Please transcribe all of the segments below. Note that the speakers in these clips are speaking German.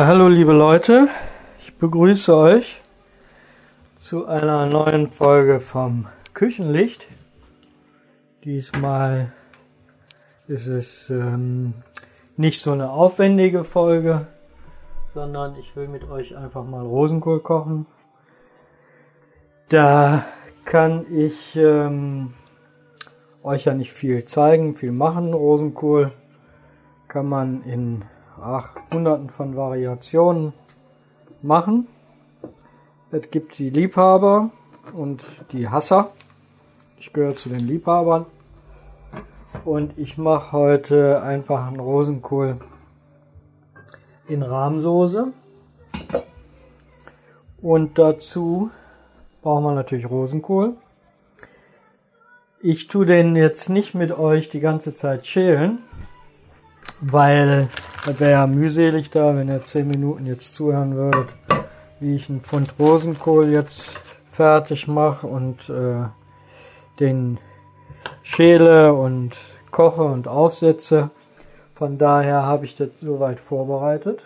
Ja, hallo liebe Leute, ich begrüße euch zu einer neuen Folge vom Küchenlicht. Diesmal ist es ähm, nicht so eine aufwendige Folge, sondern ich will mit euch einfach mal Rosenkohl kochen. Da kann ich ähm, euch ja nicht viel zeigen, viel machen. Rosenkohl kann man in ach, hunderten von Variationen machen. Es gibt die Liebhaber und die Hasser. Ich gehöre zu den Liebhabern. Und ich mache heute einfach einen Rosenkohl in Rahmsoße. Und dazu brauchen wir natürlich Rosenkohl. Ich tue den jetzt nicht mit euch die ganze Zeit schälen, weil das wäre ja mühselig da, wenn ihr 10 Minuten jetzt zuhören würdet, wie ich einen Pfund Rosenkohl jetzt fertig mache und äh, den schäle und koche und aufsetze. Von daher habe ich das soweit vorbereitet.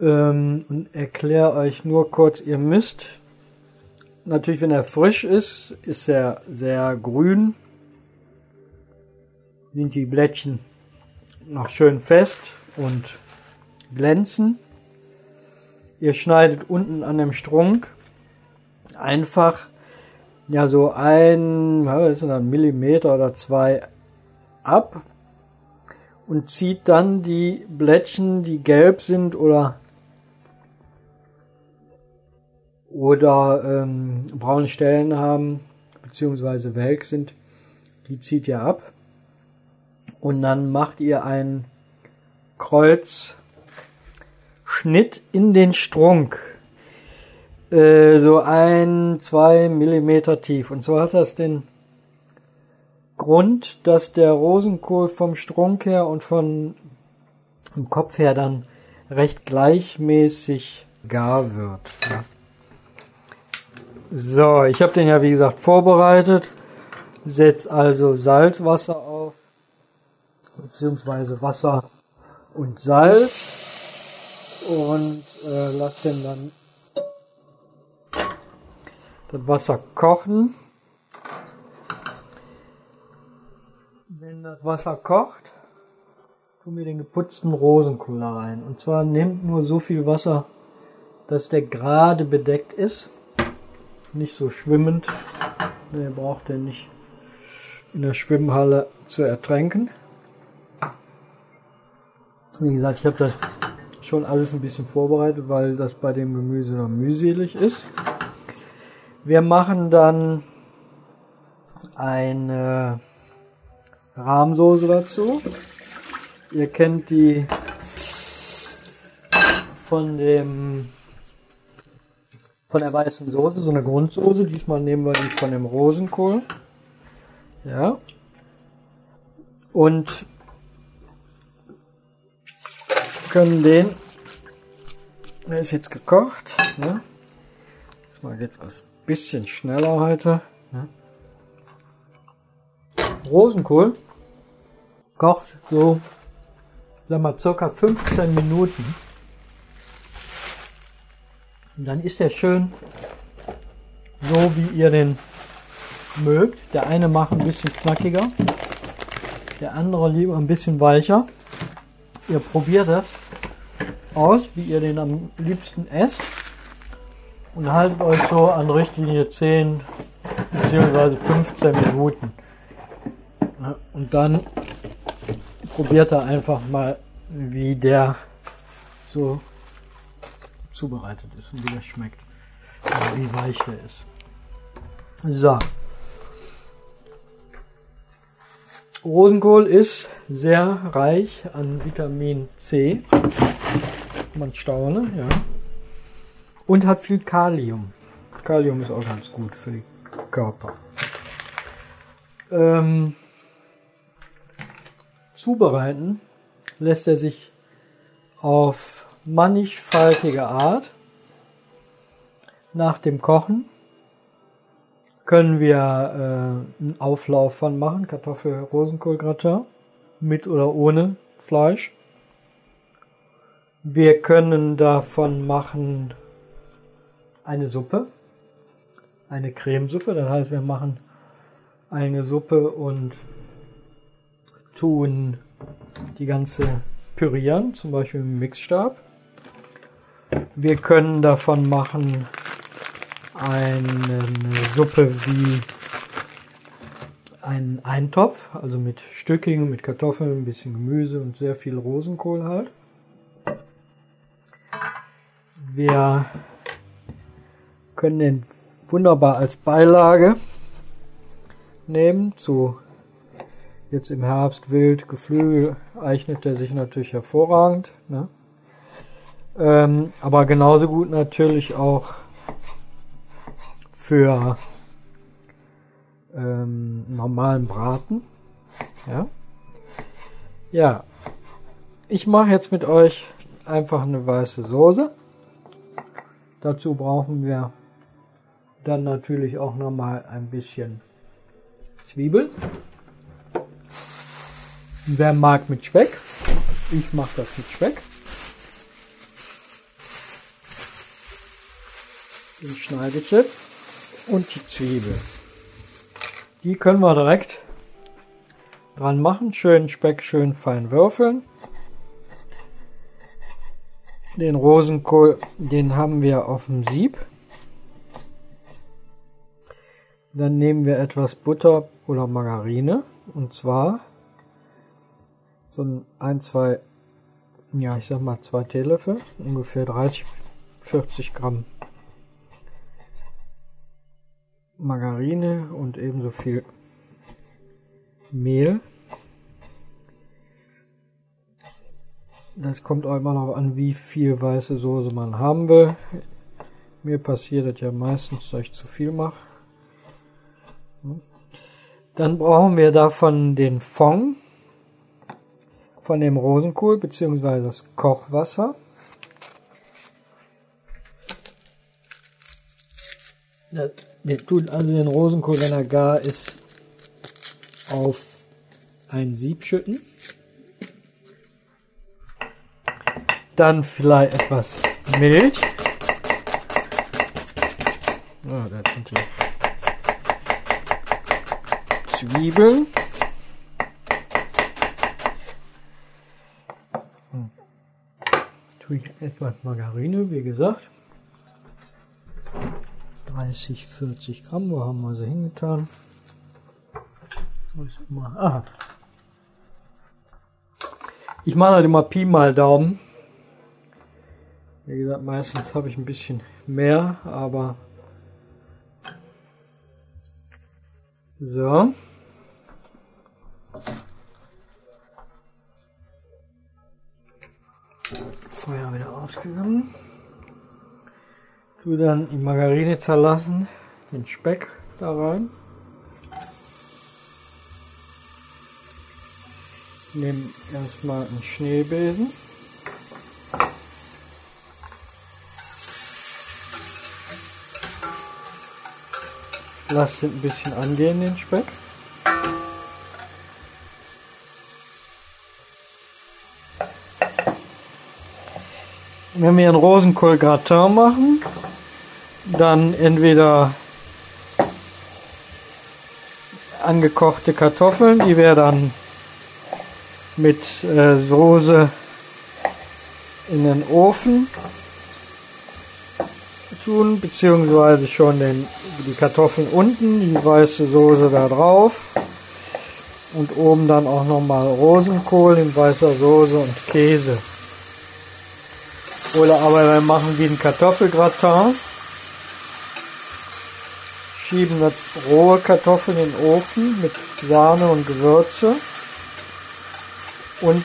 Ähm, und erkläre euch nur kurz, ihr müsst natürlich, wenn er frisch ist, ist er sehr grün. Sind die Blättchen noch schön fest und glänzen. Ihr schneidet unten an dem Strunk einfach ja so ein, was ist das, Millimeter oder zwei ab und zieht dann die Blättchen, die gelb sind oder oder ähm, braune Stellen haben beziehungsweise welk sind, die zieht ihr ab und dann macht ihr einen Kreuzschnitt in den Strunk. Äh, so ein, zwei Millimeter tief. Und so hat das den Grund, dass der Rosenkohl vom Strunk her und von dem Kopf her dann recht gleichmäßig gar wird. Ja. So, ich habe den ja wie gesagt vorbereitet. Setz also Salzwasser beziehungsweise Wasser und Salz und äh, lass den dann das Wasser kochen. Wenn das Wasser kocht, tun wir den geputzten Rosenkohl rein. Und zwar nehmt nur so viel Wasser, dass der gerade bedeckt ist. Nicht so schwimmend. Ihr braucht den nicht in der Schwimmhalle zu ertränken. Wie gesagt, ich habe das schon alles ein bisschen vorbereitet, weil das bei dem Gemüse noch mühselig ist. Wir machen dann eine Rahmsoße dazu. Ihr kennt die von dem von der weißen Soße, so eine Grundsoße. Diesmal nehmen wir die von dem Rosenkohl. Ja. Und können den, der ist jetzt gekocht, ne? Mal jetzt ein bisschen schneller heute. Ne? Rosenkohl kocht so, sag mal, circa 15 Minuten. Und dann ist er schön so, wie ihr den mögt. Der eine macht ein bisschen knackiger, der andere lieber ein bisschen weicher. Ihr probiert es aus, wie ihr den am liebsten esst und haltet euch so an Richtlinie 10 bzw. 15 Minuten. Und dann probiert er einfach mal, wie der so zubereitet ist und wie der schmeckt. Und wie weich der ist. So. Rosenkohl ist sehr reich an Vitamin C. Man staune, ja. Und hat viel Kalium. Kalium ist auch ganz gut für den Körper. Ähm, zubereiten lässt er sich auf mannigfaltige Art. Nach dem Kochen können wir äh, einen Auflauf von machen, Kartoffel-Rosenkohl-Gratin, mit oder ohne Fleisch. Wir können davon machen eine Suppe, eine Cremesuppe. Das heißt, wir machen eine Suppe und tun die ganze pürieren, zum Beispiel im Mixstab. Wir können davon machen eine Suppe wie einen Eintopf, also mit Stückingen, mit Kartoffeln, ein bisschen Gemüse und sehr viel Rosenkohl halt. Wir können den wunderbar als Beilage nehmen zu jetzt im Herbst wild Geflügel eignet er sich natürlich hervorragend. Ne? Ähm, aber genauso gut natürlich auch für ähm, normalen Braten. Ja. Ja. Ich mache jetzt mit euch einfach eine weiße Soße. Dazu brauchen wir dann natürlich auch noch mal ein bisschen Zwiebel. Wer mag mit Speck? Ich mache das mit Speck. Den schneide ich jetzt. Und die Zwiebel. Die können wir direkt dran machen. Schön Speck, schön fein würfeln. Den Rosenkohl, den haben wir auf dem Sieb. Dann nehmen wir etwas Butter oder Margarine. Und zwar so ein, zwei, ja, ich sag mal zwei Teelöffel, ungefähr 30, 40 Gramm Margarine und ebenso viel Mehl. Das kommt auch immer noch an, wie viel weiße Soße man haben will. Mir passiert es ja meistens, dass ich zu viel mache. Dann brauchen wir davon den Fond von dem Rosenkohl bzw. das Kochwasser. Wir tun also den Rosenkohl, wenn er gar ist, auf ein Sieb schütten. Dann vielleicht etwas Milch. Oh, das sind Zwiebeln. Hm. Tue ich etwas Margarine, wie gesagt. 30, 40 Gramm. Wo haben wir sie hingetan? Ich mache halt immer Pi mal Daumen. Gesagt, meistens habe ich ein bisschen mehr, aber so. Feuer wieder ausgegangen. Tu dann die Margarine zerlassen, den Speck da rein. Nehme erstmal einen Schneebesen. Lass den ein bisschen angehen, den Speck. Wenn wir einen Rosenkohl-Gratin machen, dann entweder angekochte Kartoffeln, die wir dann mit äh, Soße in den Ofen tun, beziehungsweise schon den, die Kartoffeln unten, die weiße Soße da drauf. Und oben dann auch nochmal Rosenkohl in weißer Soße und Käse. Oder aber wir machen wie ein Kartoffelgratin. Schieben das rohe Kartoffeln in den Ofen mit Sahne und Gewürze. Und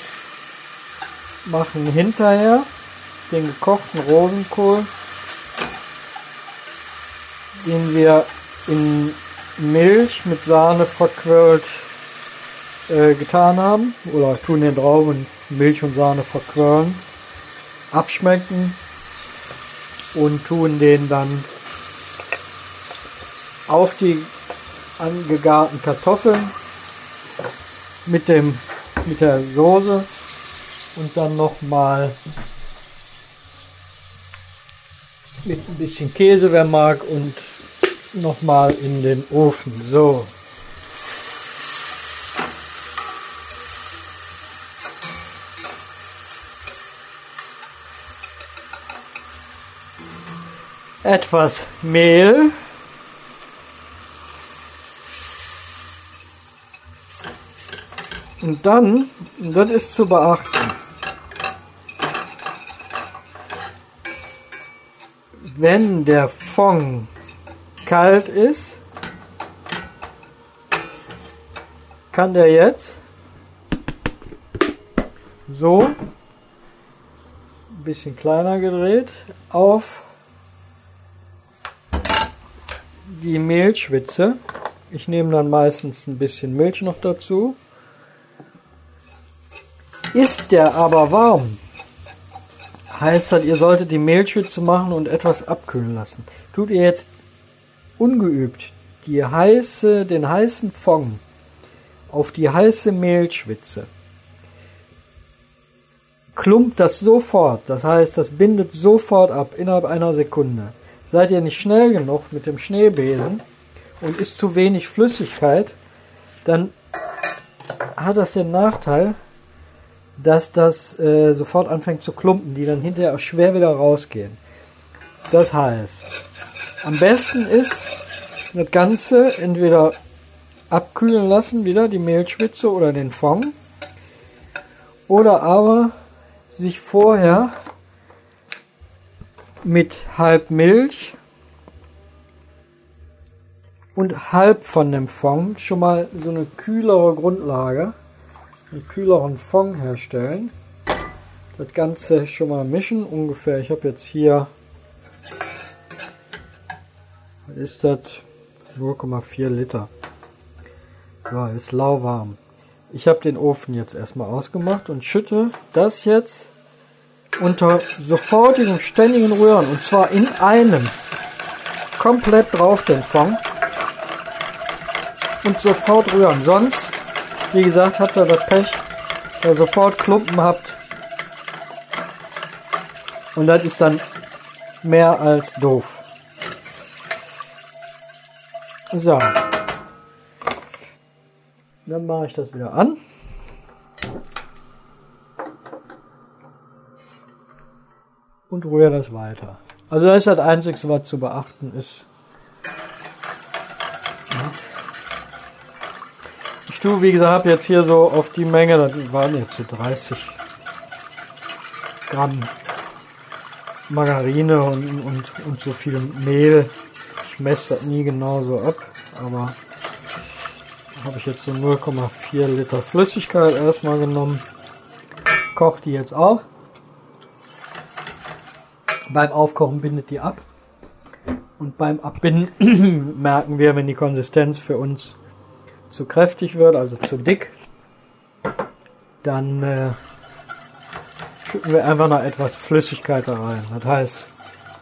machen hinterher den gekochten Rosenkohl, den wir in Milch mit Sahne verquirlt äh, getan haben, oder tun den drauf und Milch und Sahne verquirlen, abschmecken und tun den dann auf die angegarten Kartoffeln mit dem mit der Soße und dann noch mal Mit ein bisschen Käse, wer mag, und nochmal in den Ofen. So. Etwas Mehl. Und dann, das ist zu beachten, wenn der Fond kalt ist, kann der jetzt so ein bisschen kleiner gedreht auf die Mehlschwitze. Ich nehme dann meistens ein bisschen Milch noch dazu. Ist der aber warm, heißt das, ihr solltet die Mehlschwitze machen und etwas abkühlen lassen. Tut ihr jetzt ungeübt die heiße, den heißen Fond auf die heiße Mehlschwitze, klumpt das sofort. Das heißt, das bindet sofort ab innerhalb einer Sekunde. Seid ihr nicht schnell genug mit dem Schneebesen und ist zu wenig Flüssigkeit, dann hat das den Nachteil, dass das äh, sofort anfängt zu klumpen, die dann hinterher auch schwer wieder rausgehen. Das heißt, am besten ist das Ganze entweder abkühlen lassen, wieder die Mehlschwitze oder den Fond, oder aber sich vorher mit halb Milch und halb von dem Fond schon mal so eine kühlere Grundlage, einen kühleren Fond herstellen. Das Ganze schon mal mischen, ungefähr, ich habe jetzt hier ist das 0,4 Liter. So, ist lauwarm. Ich habe den Ofen jetzt erstmal ausgemacht und schütte das jetzt unter sofortigem ständigen Rühren und zwar in einem komplett drauf den Fond und sofort rühren. Sonst, wie gesagt, habt ihr das Pech, dass ihr sofort Klumpen habt und das ist dann mehr als doof. So. Dann mache ich das wieder an. Und rühre das weiter. Also das ist das Einzige, was zu beachten ist. Ich tue, wie gesagt, jetzt hier so auf die Menge, das waren jetzt so 30 Gramm Margarine und, und, und so viel Mehl. Ich messe das nie genau so ab, aber habe ich jetzt so 0,4 Liter Flüssigkeit erstmal genommen. Koche die jetzt auf. Beim Aufkochen bindet die ab. Und beim Abbinden merken wir, wenn die Konsistenz für uns zu kräftig wird, also zu dick, dann äh, schütten wir einfach noch etwas Flüssigkeit da rein. Das heißt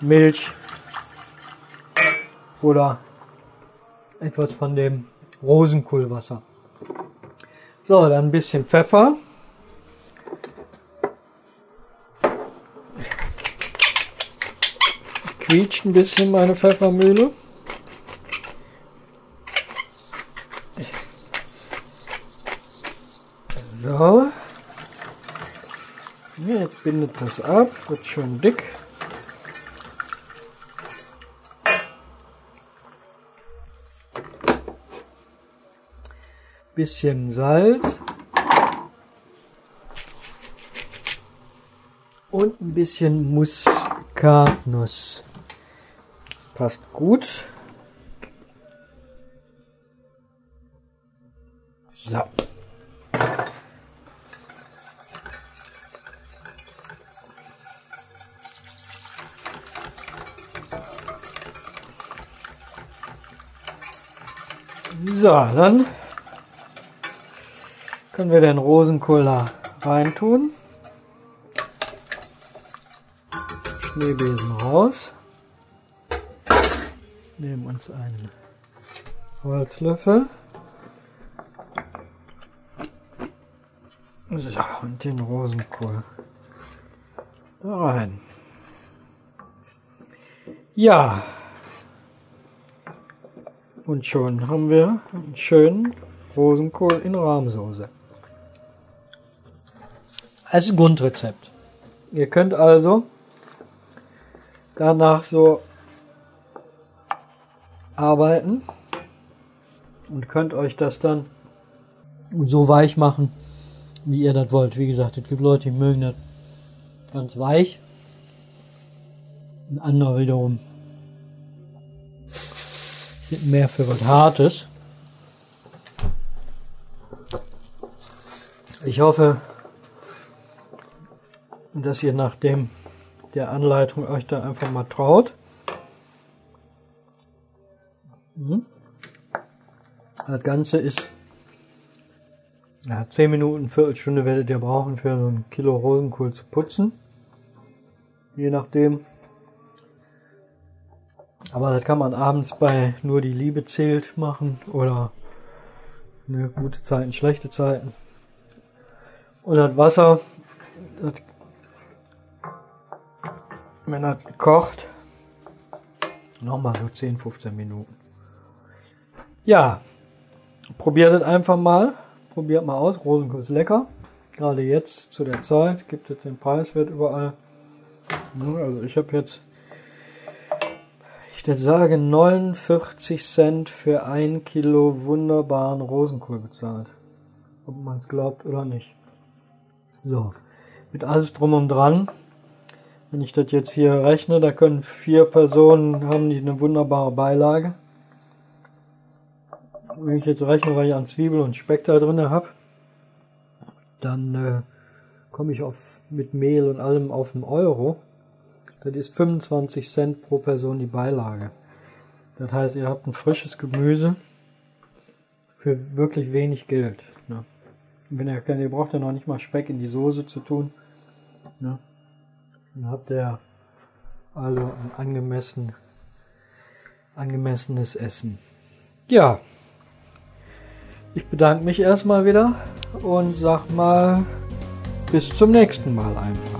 Milch, oder etwas von dem Rosenkohlwasser. So, dann ein bisschen Pfeffer. Quietscht ein bisschen meine Pfeffermühle. So. Jetzt bindet das ab, wird schön dick. Bisschen Salz und ein bisschen Muskatnuss. Passt gut. So. So, dann können wir den Rosenkohl da reintun. Schneebesen raus. Nehmen uns einen Holzlöffel. So, und den Rosenkohl da rein. Ja. Und schon haben wir einen schönen Rosenkohl in Rahmsoße. Als Grundrezept. Ihr könnt also danach so arbeiten und könnt euch das dann so weich machen, wie ihr das wollt. Wie gesagt, es gibt Leute, die mögen das ganz weich. Ein anderer wiederum mehr für was Hartes. Ich hoffe, dass ihr nach dem der Anleitung euch da einfach mal traut. Mhm. Das Ganze ist ja, 10 Minuten, Viertelstunde werdet ihr brauchen für so ein Kilo Rosenkohl zu putzen. Je nachdem. Aber das kann man abends bei nur die Liebe zählt machen oder ne, gute Zeiten, schlechte Zeiten. Und das Wasser, das, wenn das kocht, nochmal so 10, 15 Minuten. Ja, probiert es einfach mal. Probiert mal aus. Rosenkohl ist lecker. Gerade jetzt zu der Zeit gibt es den Preis, wird überall. Also ich habe jetzt, ich sagen, 49 Cent für ein Kilo wunderbaren Rosenkohl bezahlt. Ob man es glaubt oder nicht. So, mit alles drum und dran. Wenn ich das jetzt hier rechne, da können vier Personen haben die eine wunderbare Beilage wenn ich jetzt rechne, weil ich an Zwiebel und Speck da drin habe, dann äh, komme ich auf mit Mehl und allem auf einen Euro. Das ist 25 Cent pro Person die Beilage. Das heißt, ihr habt ein frisches Gemüse für wirklich wenig Geld. Ne? wenn ihr, ihr braucht ja noch nicht mal Speck in die Soße zu tun. Ne? Dann habt ihr also ein angemessen, angemessenes Essen. Ja, ich bedanke mich erstmal wieder und sag mal bis zum nächsten Mal einfach.